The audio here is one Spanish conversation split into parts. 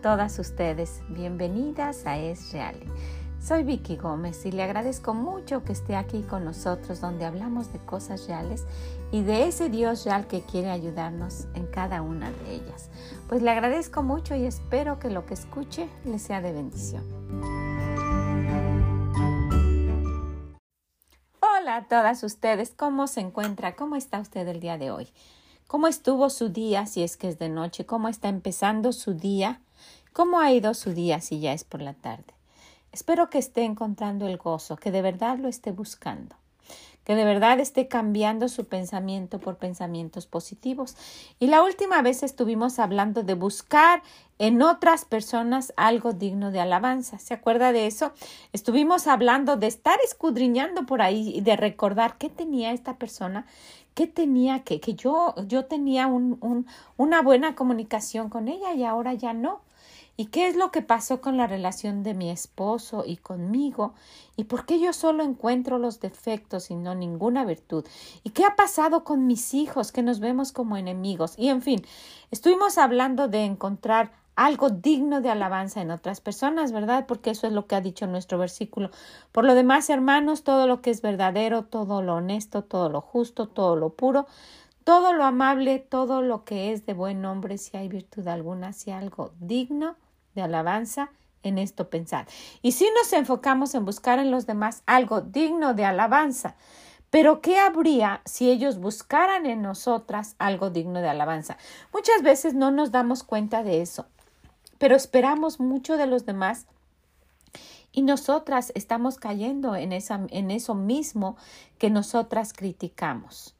todas ustedes, bienvenidas a Es Real. Soy Vicky Gómez y le agradezco mucho que esté aquí con nosotros donde hablamos de cosas reales y de ese Dios real que quiere ayudarnos en cada una de ellas. Pues le agradezco mucho y espero que lo que escuche le sea de bendición. Hola a todas ustedes, ¿cómo se encuentra? ¿Cómo está usted el día de hoy? ¿Cómo estuvo su día si es que es de noche? ¿Cómo está empezando su día? ¿Cómo ha ido su día si ya es por la tarde? Espero que esté encontrando el gozo, que de verdad lo esté buscando, que de verdad esté cambiando su pensamiento por pensamientos positivos. Y la última vez estuvimos hablando de buscar en otras personas algo digno de alabanza. ¿Se acuerda de eso? Estuvimos hablando de estar escudriñando por ahí y de recordar qué tenía esta persona ¿Qué tenía que? Que yo, yo tenía un, un, una buena comunicación con ella y ahora ya no. ¿Y qué es lo que pasó con la relación de mi esposo y conmigo? ¿Y por qué yo solo encuentro los defectos y no ninguna virtud? ¿Y qué ha pasado con mis hijos que nos vemos como enemigos? Y en fin, estuvimos hablando de encontrar algo digno de alabanza en otras personas, ¿verdad? Porque eso es lo que ha dicho nuestro versículo. Por lo demás, hermanos, todo lo que es verdadero, todo lo honesto, todo lo justo, todo lo puro, todo lo amable, todo lo que es de buen nombre, si hay virtud alguna, si algo digno de alabanza, en esto pensar. Y si nos enfocamos en buscar en los demás algo digno de alabanza, pero ¿qué habría si ellos buscaran en nosotras algo digno de alabanza? Muchas veces no nos damos cuenta de eso pero esperamos mucho de los demás y nosotras estamos cayendo en, esa, en eso mismo que nosotras criticamos.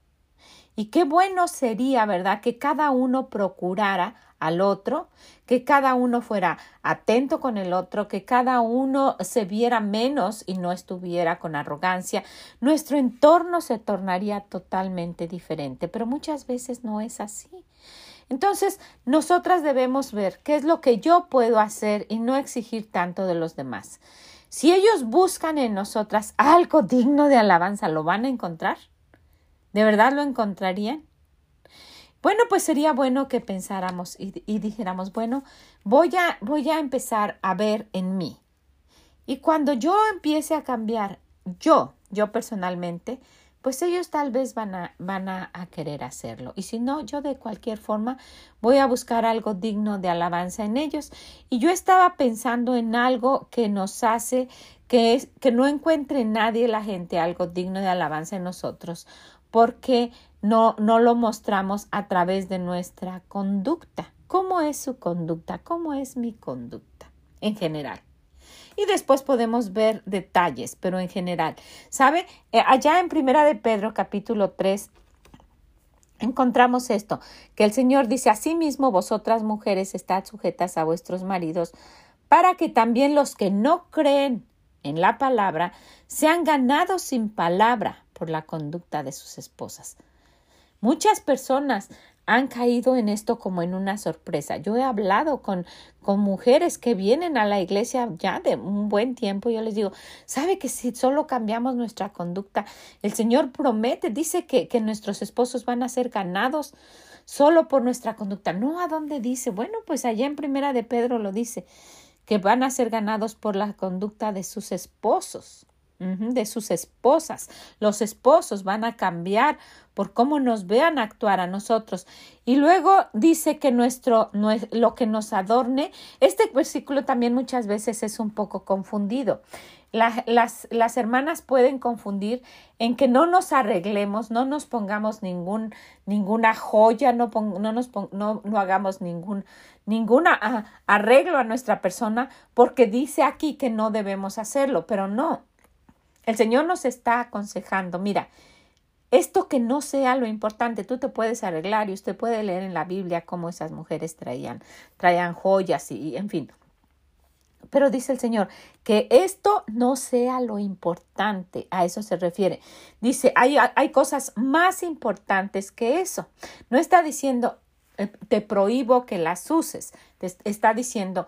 Y qué bueno sería, ¿verdad?, que cada uno procurara al otro, que cada uno fuera atento con el otro, que cada uno se viera menos y no estuviera con arrogancia. Nuestro entorno se tornaría totalmente diferente, pero muchas veces no es así. Entonces, nosotras debemos ver qué es lo que yo puedo hacer y no exigir tanto de los demás. Si ellos buscan en nosotras algo digno de alabanza, ¿lo van a encontrar? ¿De verdad lo encontrarían? Bueno, pues sería bueno que pensáramos y, y, dijéramos, bueno, voy a, voy a empezar a ver en mí. Y cuando yo empiece a cambiar, yo, yo personalmente, pues ellos tal vez van a, van a, querer hacerlo. Y si no, yo de cualquier forma voy a buscar algo digno de alabanza en ellos. Y yo estaba pensando en algo que nos hace que, es, que no encuentre nadie la gente algo digno de alabanza en nosotros, porque no, no lo mostramos a través de nuestra conducta. ¿Cómo es su conducta? ¿Cómo es mi conducta en general? y después podemos ver detalles, pero en general, ¿sabe? Eh, allá en Primera de Pedro capítulo 3 encontramos esto, que el Señor dice, asimismo vosotras mujeres estad sujetas a vuestros maridos, para que también los que no creen en la palabra sean ganados sin palabra por la conducta de sus esposas. Muchas personas han caído en esto como en una sorpresa. Yo he hablado con, con mujeres que vienen a la iglesia ya de un buen tiempo. Yo les digo, ¿sabe que si solo cambiamos nuestra conducta, el Señor promete, dice que, que nuestros esposos van a ser ganados solo por nuestra conducta? No, ¿a dónde dice? Bueno, pues allá en Primera de Pedro lo dice, que van a ser ganados por la conducta de sus esposos de sus esposas. Los esposos van a cambiar por cómo nos vean actuar a nosotros. Y luego dice que nuestro, lo que nos adorne, este versículo también muchas veces es un poco confundido. las, las, hermanas pueden confundir en que no nos arreglemos, no nos pongamos ningún, ninguna joya, no, no, nos no, no hagamos ningún, ninguna arreglo a nuestra persona porque dice aquí que no debemos hacerlo, pero no, el Señor nos está aconsejando, mira, esto que no sea lo importante, tú te puedes arreglar y usted puede leer en la Biblia cómo esas mujeres traían, traían joyas y, en fin. Pero dice el Señor que esto no sea lo importante, a eso se refiere. Dice, hay, hay cosas más importantes que eso. No está diciendo, eh, te prohíbo que las uses, está diciendo,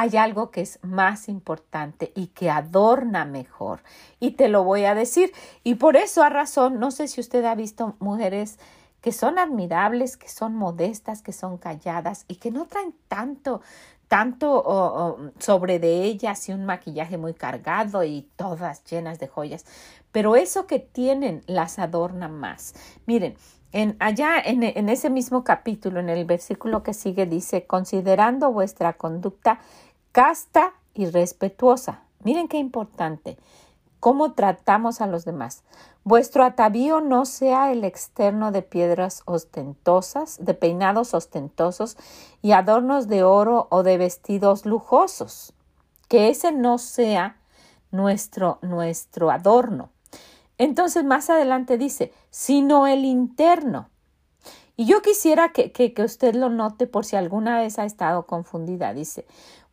hay algo que es más importante y que adorna mejor. Y te lo voy a decir. Y por eso a razón, no sé si usted ha visto mujeres que son admirables, que son modestas, que son calladas y que no traen tanto, tanto sobre de ellas y un maquillaje muy cargado y todas llenas de joyas, pero eso que tienen las adorna más. Miren, en, allá en, en ese mismo capítulo, en el versículo que sigue, dice, considerando vuestra conducta casta y respetuosa. Miren qué importante, cómo tratamos a los demás. Vuestro atavío no sea el externo de piedras ostentosas, de peinados ostentosos y adornos de oro o de vestidos lujosos. Que ese no sea nuestro, nuestro adorno. Entonces más adelante dice, sino el interno. Y yo quisiera que, que, que usted lo note por si alguna vez ha estado confundida. Dice,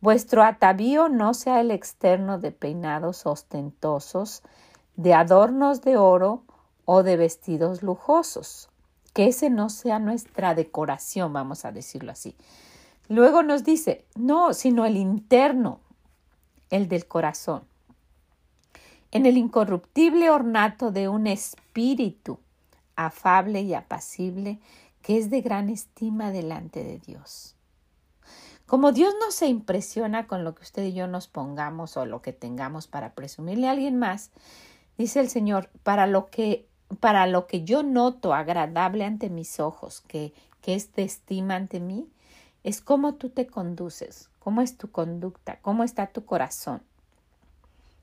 vuestro atavío no sea el externo de peinados ostentosos, de adornos de oro o de vestidos lujosos. Que ese no sea nuestra decoración, vamos a decirlo así. Luego nos dice, no, sino el interno, el del corazón. En el incorruptible ornato de un espíritu afable y apacible, que es de gran estima delante de Dios. Como Dios no se impresiona con lo que usted y yo nos pongamos o lo que tengamos para presumirle a alguien más, Dice el Señor, para lo que para lo que yo noto agradable ante mis ojos, que, que es de estima ante mí, es cómo tú te conduces, cómo es tu conducta, cómo está tu corazón,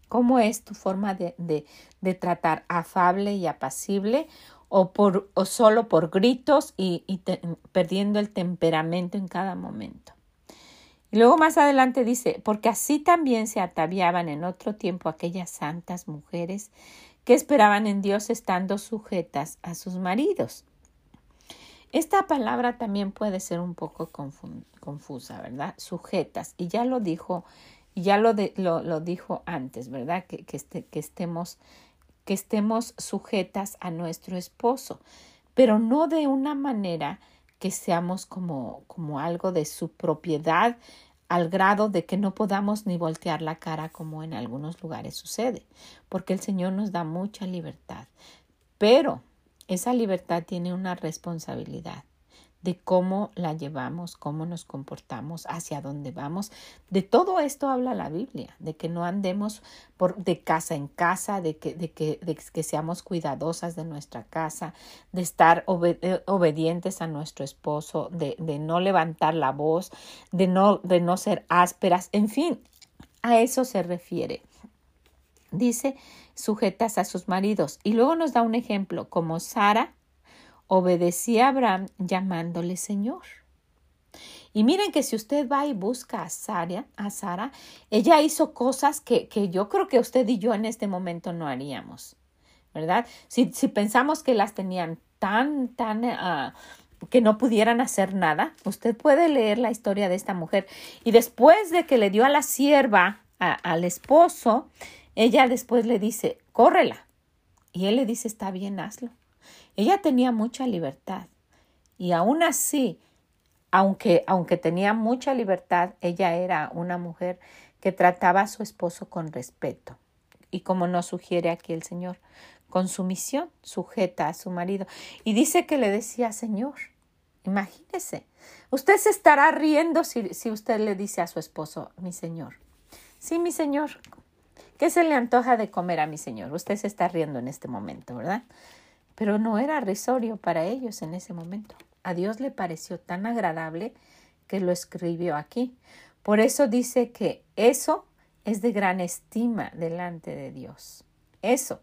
cómo es tu forma de, de, tratar afable y apacible o, por, o solo por gritos y perdiendo el temperamento en cada momento. Y luego más adelante dice, porque así también se ataviaban en otro tiempo aquellas santas mujeres que esperaban en Dios estando sujetas a sus maridos. Esta palabra también puede ser un poco confusa, ¿verdad? Sujetas. Y ya lo dijo, ya lo, lo, dijo antes, ¿verdad? Que, que, este, que, estemos, que estemos sujetas a nuestro esposo, pero no de una manera que seamos como, como algo de su propiedad al grado de que no podamos ni voltear la cara como en algunos lugares sucede, porque el Señor nos da mucha libertad, pero esa libertad tiene una responsabilidad de cómo la llevamos, cómo nos comportamos, hacia dónde vamos. De todo esto habla la Biblia, de que no andemos de casa en casa, de que, de, que, de que seamos cuidadosas de nuestra casa, de estar eh, obedientes a nuestro esposo, de, de no levantar la voz, de no, de no ser ásperas, en fin, a eso se refiere. Dice, sujetas a sus maridos. Y luego nos da un ejemplo, como Sara, obedecía a Abraham llamándole Señor. Y miren que si usted va y busca a Sara, a Sara ella hizo cosas que, que, yo creo que usted y yo en este momento no haríamos, ¿verdad? Si, si pensamos que las tenían tan, tan, uh, que no pudieran hacer nada, usted puede leer la historia de esta mujer. Y después de que le dio a la sierva, al esposo, ella después le dice, córrela. Y él le dice, está bien, hazlo. Ella tenía mucha libertad y aún así, aunque, aunque tenía mucha libertad, ella era una mujer que trataba a su esposo con respeto y como nos sugiere aquí el Señor, con sumisión, sujeta a su marido. Y dice que le decía, Señor, imagínese, usted se estará riendo si, si usted le dice a su esposo, mi Señor. Sí, mi Señor, ¿qué se le antoja de comer a mi Señor? Usted se está riendo en este momento, ¿verdad? Pero no era risorio para ellos en ese momento. A Dios le pareció tan agradable que lo escribió aquí. Por eso dice que eso es de gran estima delante de Dios. Eso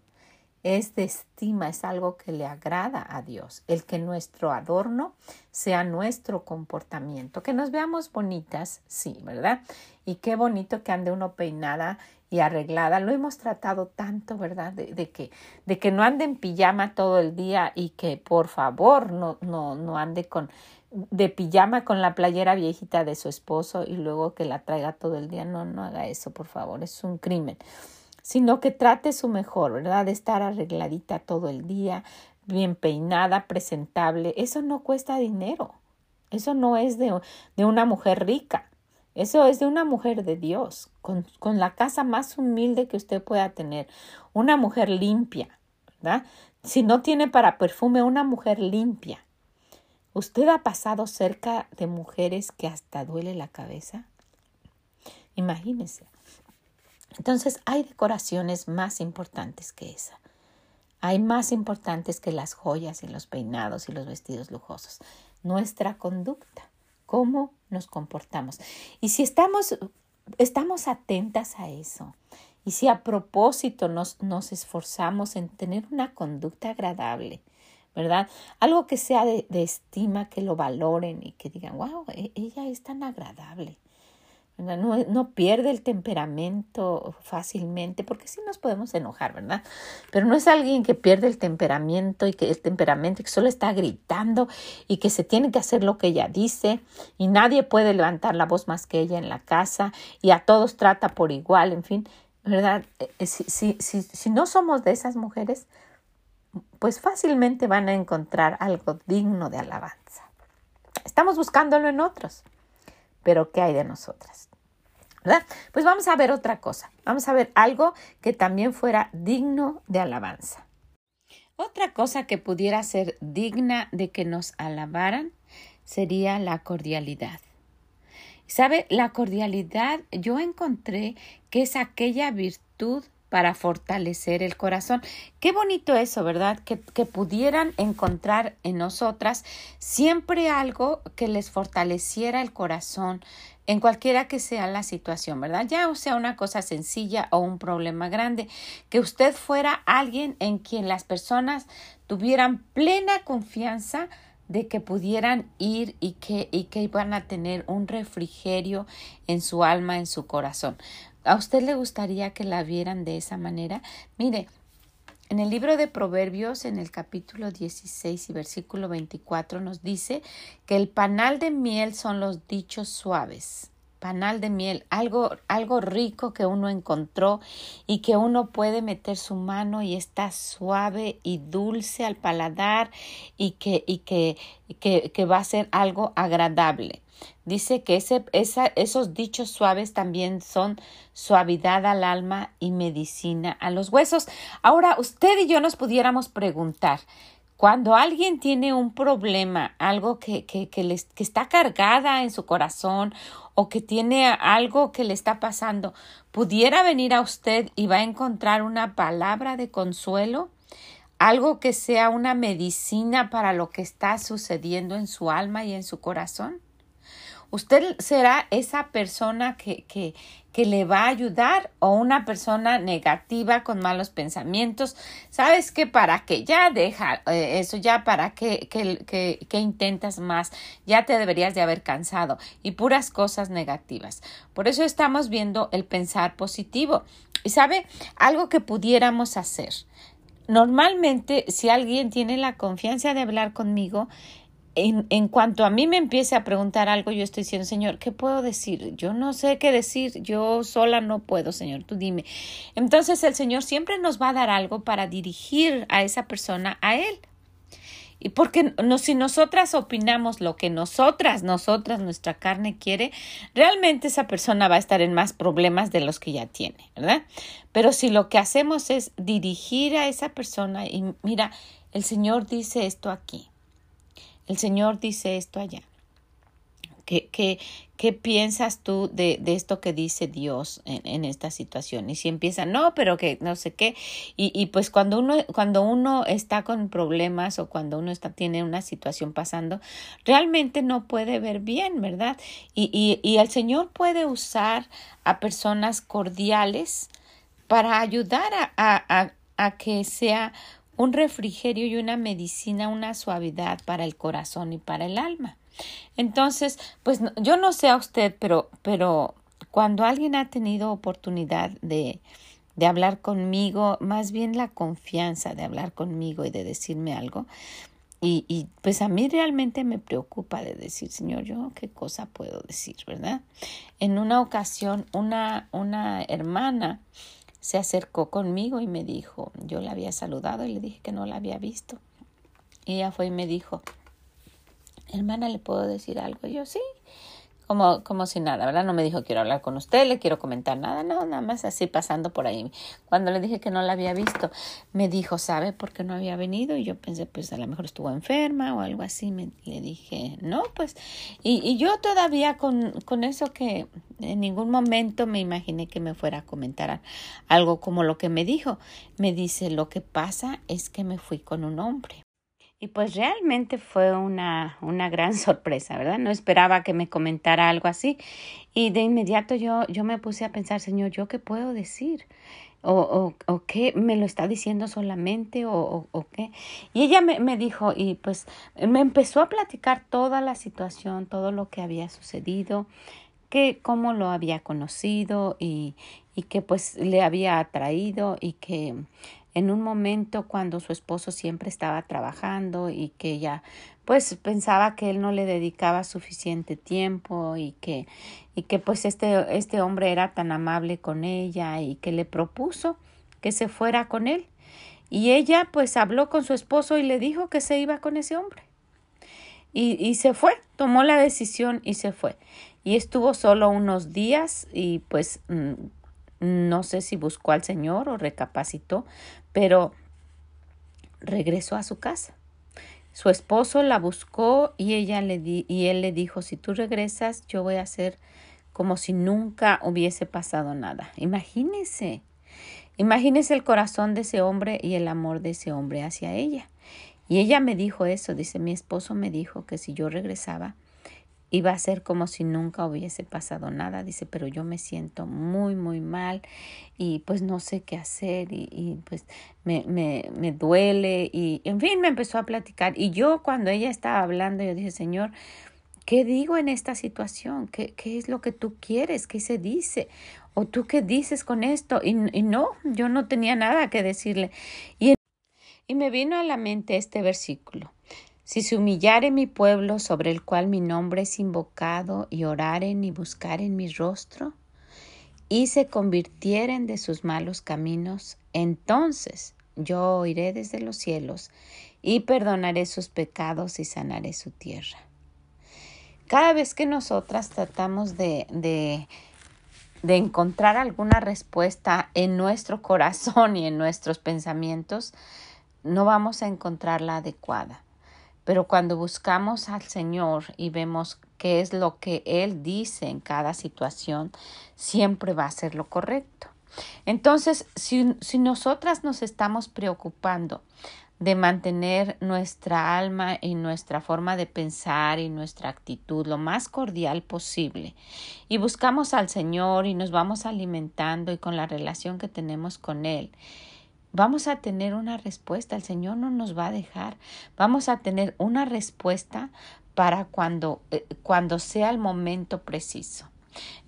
es de estima, es algo que le agrada a Dios. El que nuestro adorno sea nuestro comportamiento. Que nos veamos bonitas, sí, ¿verdad? Y qué bonito que ande uno peinada y arreglada. Lo hemos tratado tanto, ¿verdad? De, que, de que no ande en pijama todo el día y que por favor no, no, no ande con de pijama con la playera viejita de su esposo y luego que la traiga todo el día. No, no haga eso, por favor, es un crimen. Sino que trate su mejor, ¿verdad? De estar arregladita todo el día, bien peinada, presentable. Eso no cuesta dinero. Eso no es de, de una mujer rica. Eso es de una mujer de Dios, con, con, la casa más humilde que usted pueda tener. Una mujer limpia, ¿verdad? Si no tiene para perfume, una mujer limpia. ¿Usted ha pasado cerca de mujeres que hasta duele la cabeza? Imagínense. Entonces hay decoraciones más importantes que esa. Hay más importantes que las joyas y los peinados y los vestidos lujosos. Nuestra conducta, cómo nos comportamos. Y si estamos, estamos atentas a eso, y si a propósito nos, nos esforzamos en tener una conducta agradable, ¿verdad? Algo que sea de, de, estima, que lo valoren y que digan, wow, e, ella es tan agradable. No, no, pierde el temperamento fácilmente, porque sí nos podemos enojar, ¿verdad? Pero no es alguien que pierde el temperamento y que el temperamento que solo está gritando y que se tiene que hacer lo que ella dice y nadie puede levantar la voz más que ella en la casa y a todos trata por igual, en fin, ¿verdad? Eh, si, si, si, si no somos de esas mujeres, pues fácilmente van a encontrar algo digno de alabanza. Estamos buscándolo en otros, pero ¿qué hay de nosotras? Pues vamos a ver otra cosa. Vamos a ver algo que también fuera digno de alabanza. Otra cosa que pudiera ser digna de que nos alabaran sería la cordialidad. ¿Sabe? La cordialidad yo encontré que es aquella virtud para fortalecer el corazón. Qué bonito eso, ¿verdad? Que, pudieran encontrar en nosotras siempre algo que les fortaleciera el corazón en cualquiera que sea la situación, ¿verdad? Ya sea una cosa sencilla o un problema grande, que usted fuera alguien en quien las personas tuvieran plena confianza de que pudieran ir y que, y que iban a tener un refrigerio en su alma, en su corazón. ¿A usted le gustaría que la vieran de esa manera? Mire, en el libro de Proverbios, en el capítulo 16 y versículo 24, nos dice que el panal de miel son los dichos suaves. Panal de miel, algo, algo rico que uno encontró y que uno puede meter su mano y está suave y dulce al paladar y que, y que, que, que va a ser algo agradable. Dice que ese, esa, esos dichos suaves también son suavidad al alma y medicina a los huesos. Ahora, usted y yo nos pudiéramos preguntar, cuando alguien tiene un problema, algo que, que, que, les, que está cargada en su corazón o que tiene algo que le está pasando, pudiera venir a usted y va a encontrar una palabra de consuelo, algo que sea una medicina para lo que está sucediendo en su alma y en su corazón. Usted será esa persona que, que, que le va a ayudar o una persona negativa con malos pensamientos. ¿Sabes qué? ¿Para qué? Ya deja eh, eso, ya para qué, que, que, intentas más. Ya te deberías de haber cansado y puras cosas negativas. Por eso estamos viendo el pensar positivo. Y sabe, algo que pudiéramos hacer. Normalmente, si alguien tiene la confianza de hablar conmigo, en, en, cuanto a mí me empiece a preguntar algo, yo estoy diciendo, Señor, ¿qué puedo decir? Yo no sé qué decir, yo sola no puedo, Señor, tú dime. Entonces el Señor siempre nos va a dar algo para dirigir a esa persona a Él. Y porque no, si nosotras opinamos lo que nosotras, nosotras, nuestra carne quiere, realmente esa persona va a estar en más problemas de los que ya tiene, ¿verdad? Pero si lo que hacemos es dirigir a esa persona y mira, el Señor dice esto aquí, el Señor dice esto allá. ¿Qué, piensas tú de, esto que dice Dios en, esta situación? Y si empieza, no, pero que no sé qué. Y, y pues cuando uno, cuando uno está con problemas o cuando uno está, tiene una situación pasando, realmente no puede ver bien, ¿verdad? Y, y, y el Señor puede usar a personas cordiales para ayudar a, a, a que sea un refrigerio y una medicina, una suavidad para el corazón y para el alma. Entonces, pues yo no sé a usted, pero, pero cuando alguien ha tenido oportunidad de, de hablar conmigo, más bien la confianza de hablar conmigo y de decirme algo, y, y, pues a mí realmente me preocupa de decir, Señor, yo qué cosa puedo decir, ¿verdad? En una ocasión, una, una hermana se acercó conmigo y me dijo, yo la había saludado y le dije que no la había visto. Y ella fue y me dijo, hermana, ¿le puedo decir algo? Y yo sí, como, como si nada, ¿verdad? No me dijo quiero hablar con usted, le quiero comentar nada, no, nada más así pasando por ahí. Cuando le dije que no la había visto, me dijo, ¿sabe por qué no había venido? Y yo pensé, pues a lo mejor estuvo enferma o algo así. Me, le dije, no, pues. Y, y yo todavía con, con eso que en ningún momento me imaginé que me fuera a comentar algo como lo que me dijo. Me dice, lo que pasa es que me fui con un hombre. Y pues realmente fue una, una gran sorpresa, ¿verdad? No esperaba que me comentara algo así. Y de inmediato yo, yo me puse a pensar, Señor, ¿yo qué puedo decir? O, o, o qué me lo está diciendo solamente o, o, qué. Y ella me, me, dijo y pues me empezó a platicar toda la situación, todo lo que había sucedido, que cómo lo había conocido y, y que pues le había atraído y que en un momento cuando su esposo siempre estaba trabajando y que ella pues pensaba que él no le dedicaba suficiente tiempo y que y que pues este este hombre era tan amable con ella y que le propuso que se fuera con él. Y ella pues habló con su esposo y le dijo que se iba con ese hombre. Y, y se fue tomó la decisión y se fue. Y estuvo solo unos días y pues mm, no sé si buscó al Señor o recapacitó, pero regresó a su casa. Su esposo la buscó y ella le di y él le dijo, si tú regresas, yo voy a hacer como si nunca hubiese pasado nada. Imagínese, imagínese el corazón de ese hombre y el amor de ese hombre hacia ella. Y ella me dijo eso, dice, mi esposo me dijo que si yo regresaba, iba a ser como si nunca hubiese pasado nada, dice, pero yo me siento muy, muy mal y pues no sé qué hacer y, y pues me, me, me, duele y en fin me empezó a platicar y yo cuando ella estaba hablando yo dije, Señor, ¿qué digo en esta situación? ¿Qué, qué es lo que tú quieres? ¿Qué se dice? ¿O tú qué dices con esto? Y, y no, yo no tenía nada que decirle. Y, y me vino a la mente este versículo. Si se humillare mi pueblo sobre el cual mi nombre es invocado y oraren y buscaren mi rostro, y se convirtieren de sus malos caminos, entonces yo oiré desde los cielos y perdonaré sus pecados y sanaré su tierra. Cada vez que nosotras tratamos de, de, encontrar alguna respuesta en nuestro corazón y en nuestros pensamientos, no vamos a encontrar la adecuada. Pero cuando buscamos al Señor y vemos qué es lo que Él dice en cada situación, siempre va a ser lo correcto. Entonces, si, si nosotras nos estamos preocupando de mantener nuestra alma y nuestra forma de pensar y nuestra actitud lo más cordial posible y buscamos al Señor y nos vamos alimentando y con la relación que tenemos con Él vamos a tener una respuesta. El Señor no nos va a dejar. Vamos a tener una respuesta para cuando, eh, cuando sea el momento preciso.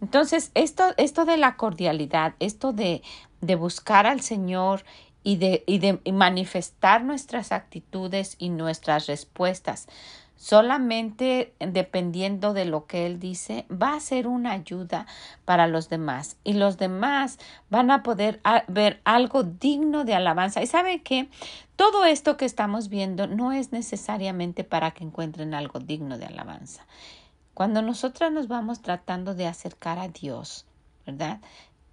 Entonces, esto, esto de la cordialidad, esto de, de buscar al Señor y de, y de manifestar nuestras actitudes y nuestras respuestas solamente dependiendo de lo que Él dice, va a ser una ayuda para los demás y los demás van a poder ah, ver algo digno de alabanza. Y sabe que todo esto que estamos viendo no es necesariamente para que encuentren algo digno de alabanza. Cuando nosotras nos vamos tratando de acercar a Dios, ¿verdad?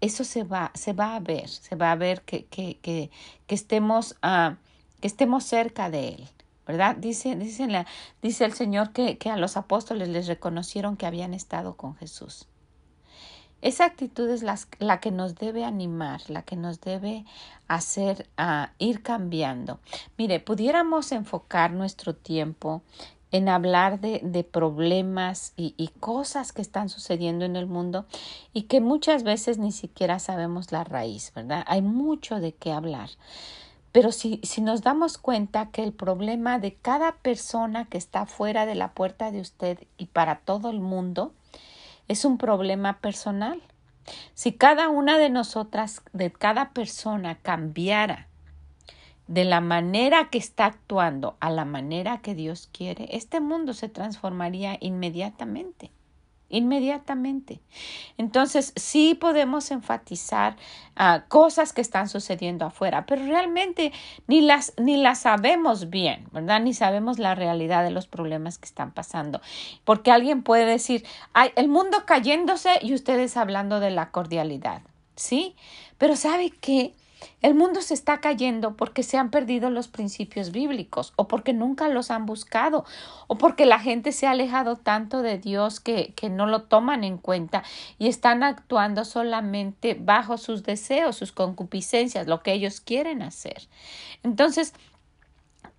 Eso se va, se va a ver, se va a ver que, que, que, estemos, uh, que estemos cerca de Él ¿verdad? Dice, dice, la, dice el Señor que, que, a los apóstoles les reconocieron que habían estado con Jesús. Esa actitud es la, que nos debe animar, la que nos debe hacer a ir cambiando. Mire, pudiéramos enfocar nuestro tiempo en hablar de, de problemas y, y, cosas que están sucediendo en el mundo y que muchas veces ni siquiera sabemos la raíz, ¿verdad? Hay mucho de qué hablar. Pero si, si nos damos cuenta que el problema de cada persona que está fuera de la puerta de usted y para todo el mundo es un problema personal. Si cada una de nosotras, de cada persona cambiara de la manera que está actuando a la manera que Dios quiere, este mundo se transformaría inmediatamente. Inmediatamente. Entonces, sí podemos enfatizar ah, cosas que están sucediendo afuera, pero realmente ni las, ni las sabemos bien, ¿verdad? Ni sabemos la realidad de los problemas que están pasando. Porque alguien puede decir, hay el mundo cayéndose y ustedes hablando de la cordialidad, ¿sí? Pero ¿sabe qué? El mundo se está cayendo porque se han perdido los principios bíblicos o porque nunca los han buscado o porque la gente se ha alejado tanto de Dios que, que no lo toman en cuenta y están actuando solamente bajo sus deseos, sus concupiscencias, lo que ellos quieren hacer. Entonces,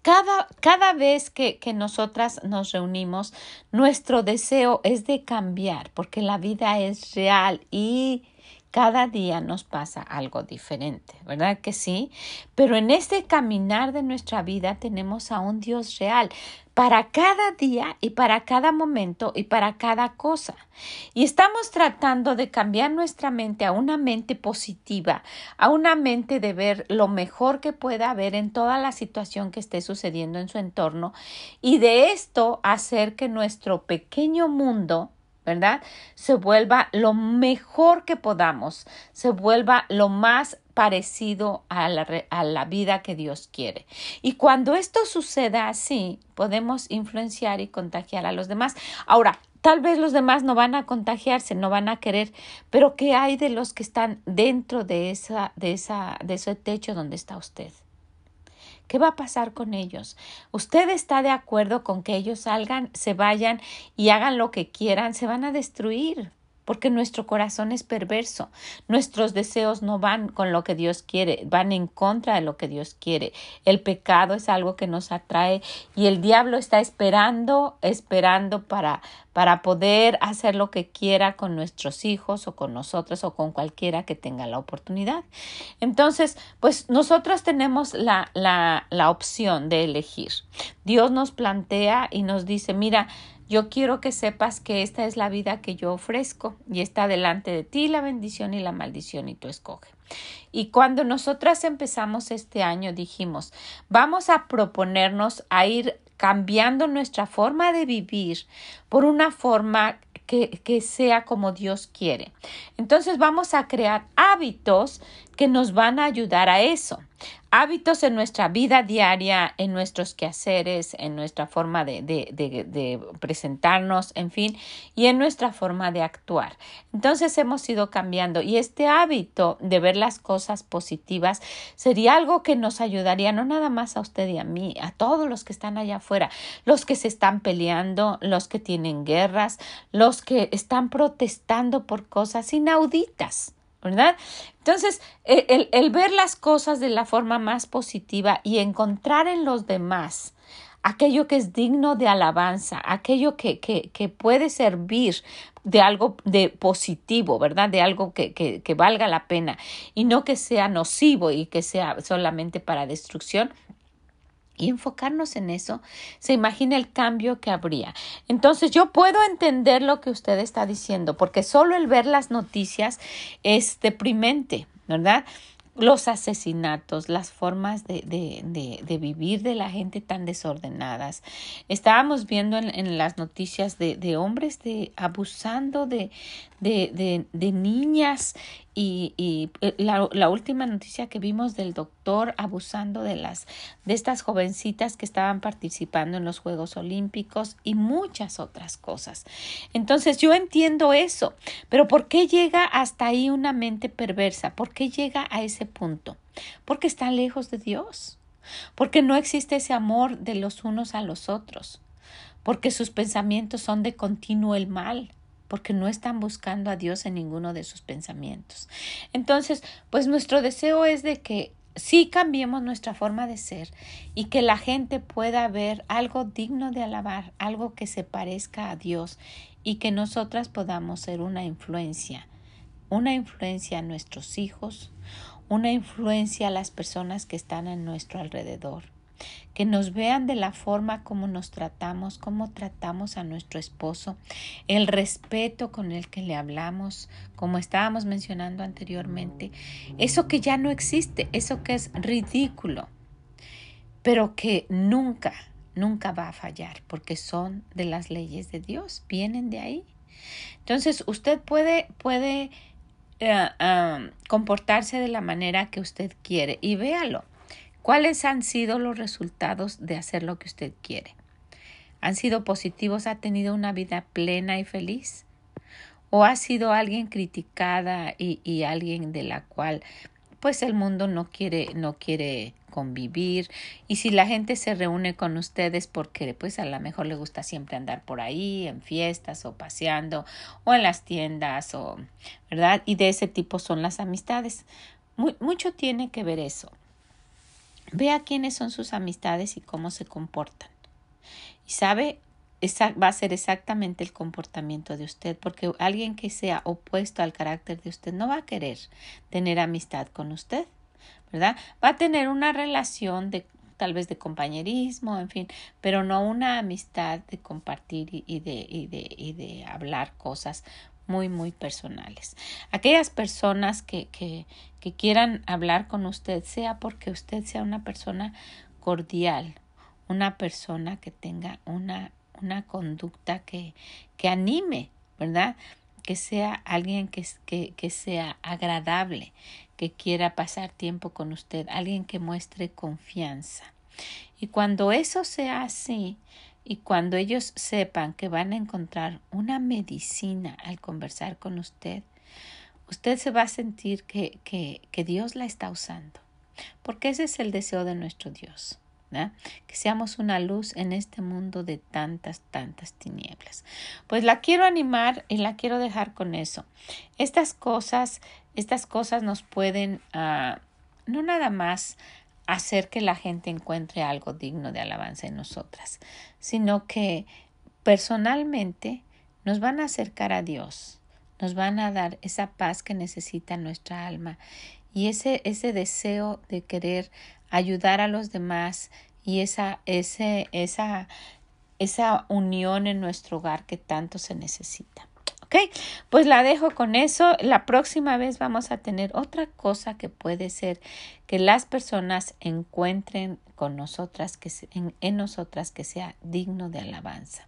cada, cada, vez que, que, nosotras nos reunimos, nuestro deseo es de cambiar, porque la vida es real y cada día nos pasa algo diferente, ¿verdad que sí? Pero en este caminar de nuestra vida tenemos a un Dios real para cada día y para cada momento y para cada cosa. Y estamos tratando de cambiar nuestra mente a una mente positiva, a una mente de ver lo mejor que pueda haber en toda la situación que esté sucediendo en su entorno y de esto hacer que nuestro pequeño mundo ¿verdad? Se vuelva lo mejor que podamos, se vuelva lo más parecido a la, a la, vida que Dios quiere. Y cuando esto suceda así, podemos influenciar y contagiar a los demás. Ahora, tal vez los demás no van a contagiarse, no van a querer, pero ¿qué hay de los que están dentro de esa, de esa, de ese techo donde está usted? ¿Qué va a pasar con ellos? ¿Usted está de acuerdo con que ellos salgan, se vayan y hagan lo que quieran? Se van a destruir porque nuestro corazón es perverso. Nuestros deseos no van con lo que Dios quiere, van en contra de lo que Dios quiere. El pecado es algo que nos atrae y el diablo está esperando, esperando para para poder hacer lo que quiera con nuestros hijos o con nosotros o con cualquiera que tenga la oportunidad. Entonces, pues nosotros tenemos la, la, la opción de elegir. Dios nos plantea y nos dice, mira, yo quiero que sepas que esta es la vida que yo ofrezco y está delante de ti la bendición y la maldición y tú escoge. Y cuando nosotras empezamos este año dijimos, vamos a proponernos a ir cambiando nuestra forma de vivir por una forma que, que, sea como Dios quiere. Entonces vamos a crear hábitos que nos van a ayudar a eso hábitos en nuestra vida diaria, en nuestros quehaceres, en nuestra forma de, de, presentarnos, en fin, y en nuestra forma de actuar. Entonces hemos ido cambiando y este hábito de ver las cosas positivas sería algo que nos ayudaría no nada más a usted y a mí, a todos los que están allá afuera, los que se están peleando, los que tienen guerras, los que están protestando por cosas inauditas. ¿verdad? Entonces, e, el, el, ver las cosas de la forma más positiva y encontrar en los demás aquello que es digno de alabanza, aquello que, que, que puede servir de algo de positivo, ¿verdad? De algo que, que, que valga la pena y no que sea nocivo y que sea solamente para destrucción, y enfocarnos en eso, se imagina el cambio que habría. Entonces yo puedo entender lo que usted está diciendo, porque solo el ver las noticias es deprimente, ¿verdad? los asesinatos, las formas de, de, de, vivir de la gente tan desordenadas. Estábamos viendo en, en las noticias de, hombres de abusando de, de, niñas y, y eh, la, la, última noticia que vimos del doctor abusando de las de estas jovencitas que estaban participando en los Juegos Olímpicos y muchas otras cosas. Entonces yo entiendo eso, pero ¿por qué llega hasta ahí una mente perversa? ¿Por qué llega a ese punto? Porque están lejos de Dios, porque no existe ese amor de los unos a los otros, porque sus pensamientos son de continuo el mal, porque no están buscando a Dios en ninguno de sus pensamientos. Entonces, pues nuestro deseo es de que sí cambiemos nuestra forma de ser y que la gente pueda ver algo digno de alabar, algo que se parezca a Dios y que nosotras podamos ser una influencia, una influencia a nuestros hijos, una influencia a las personas que están a nuestro alrededor que nos vean de la forma como nos tratamos, cómo tratamos a nuestro esposo, el respeto con el que le hablamos, como estábamos mencionando anteriormente, eso que ya no existe, eso que es ridículo, pero que nunca, nunca va a fallar, porque son de las leyes de Dios, vienen de ahí. Entonces, usted puede, puede eh, comportarse de la manera que usted quiere y véalo. ¿Cuáles han sido los resultados de hacer lo que usted quiere? ¿Han sido positivos? ¿Ha tenido una vida plena y feliz? ¿O ha sido alguien criticada y, y alguien de la cual pues el mundo no quiere, no quiere convivir y si la gente se reúne con ustedes porque pues a lo mejor le gusta siempre andar por ahí en fiestas o paseando o en las tiendas o verdad y de ese tipo son las amistades mucho tiene que ver eso vea quiénes son sus amistades y cómo se comportan y sabe va a ser exactamente el comportamiento de usted, porque alguien que sea opuesto al carácter de usted no va a querer tener amistad con usted, ¿verdad? Va a tener una relación de tal vez de compañerismo, en fin, pero no una amistad de compartir y, de, hablar cosas muy, muy personales. Aquellas personas que, que, que quieran hablar con usted, sea porque usted sea una persona cordial, una persona que tenga una una conducta que, que anime, ¿verdad? Que sea alguien que, que, que sea agradable, que quiera pasar tiempo con usted, alguien que muestre confianza. Y cuando eso sea así, y cuando ellos sepan que van a encontrar una medicina al conversar con usted, usted se va a sentir que, que, que Dios la está usando, porque ese es el deseo de nuestro Dios que seamos una luz en este mundo de tantas, tantas tinieblas. Pues la quiero animar y la quiero dejar con eso. Estas cosas, estas cosas nos pueden ah, no nada más hacer que la gente encuentre algo digno de alabanza en nosotras, sino que personalmente nos van a acercar a Dios, nos van a dar esa paz que necesita nuestra alma y ese, ese deseo de querer ayudar a los demás y esa, ese, esa, esa unión en nuestro hogar que tanto se necesita. Ok, pues la dejo con eso. La próxima vez vamos a tener otra cosa que puede ser que las personas encuentren con nosotras, que en, en nosotras que sea digno de alabanza.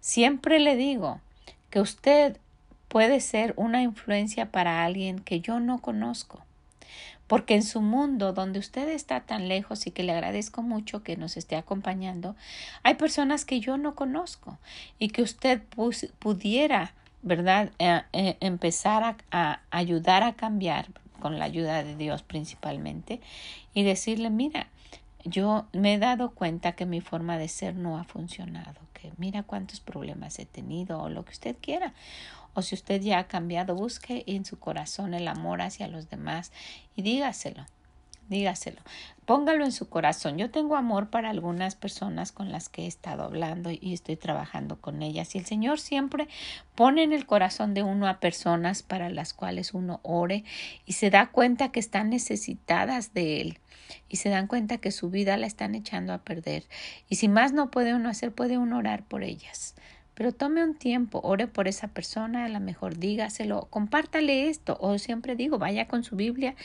Siempre le digo que usted puede ser una influencia para alguien que yo no conozco porque en su mundo donde usted está tan lejos y que le agradezco mucho que nos esté acompañando, hay personas que yo no conozco y que usted pudiera, ¿verdad?, eh, eh, empezar a, a ayudar a cambiar con la ayuda de Dios principalmente y decirle, mira, yo me he dado cuenta que mi forma de ser no ha funcionado, que mira cuántos problemas he tenido o lo que usted quiera o si usted ya ha cambiado, busque en su corazón el amor hacia los demás y dígaselo. Dígaselo, póngalo en su corazón. Yo tengo amor para algunas personas con las que he estado hablando y estoy trabajando con ellas. Y el Señor siempre pone en el corazón de uno a personas para las cuales uno ore y se da cuenta que están necesitadas de Él y se dan cuenta que su vida la están echando a perder. Y si más no puede uno hacer, puede uno orar por ellas. Pero tome un tiempo, ore por esa persona, a lo mejor dígaselo, compártale esto, o siempre digo, vaya con su Biblia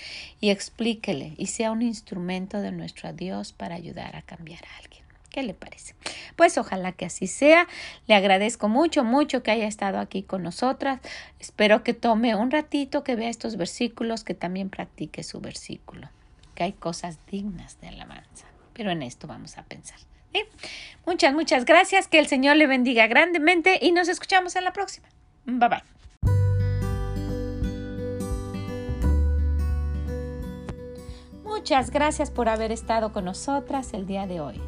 y explíquele y sea un instrumento de nuestro Dios para ayudar a cambiar a alguien. ¿Qué le parece? Pues ojalá que así sea. Le agradezco mucho, mucho que haya estado aquí con nosotras. Espero que tome un ratito, que vea estos versículos, que también practique su versículo. Que hay cosas dignas de alabanza. Pero en esto vamos a pensar. Muchas, muchas gracias. Que el Señor le bendiga grandemente y nos escuchamos en la próxima. Bye bye. Muchas gracias por haber estado con nosotras el día de hoy,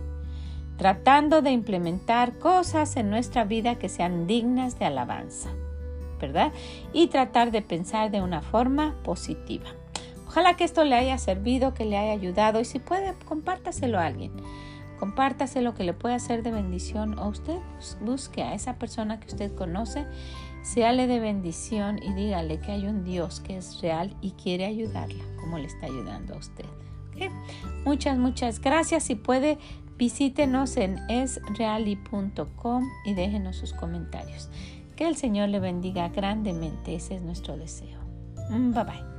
tratando de implementar cosas en nuestra vida que sean dignas de alabanza, ¿verdad? Y tratar de pensar de una forma positiva. Ojalá que esto le haya servido, que le haya ayudado y si puede, compártaselo a alguien. Compártase lo que le puede hacer de bendición o usted busque a esa persona que usted conoce, séale de bendición y dígale que hay un Dios que es real y quiere ayudarla como le está ayudando a usted. Muchas, muchas gracias. Si puede, visítenos en esreali.com y déjenos sus comentarios. Que el Señor le bendiga grandemente. Ese es nuestro deseo. Bye bye.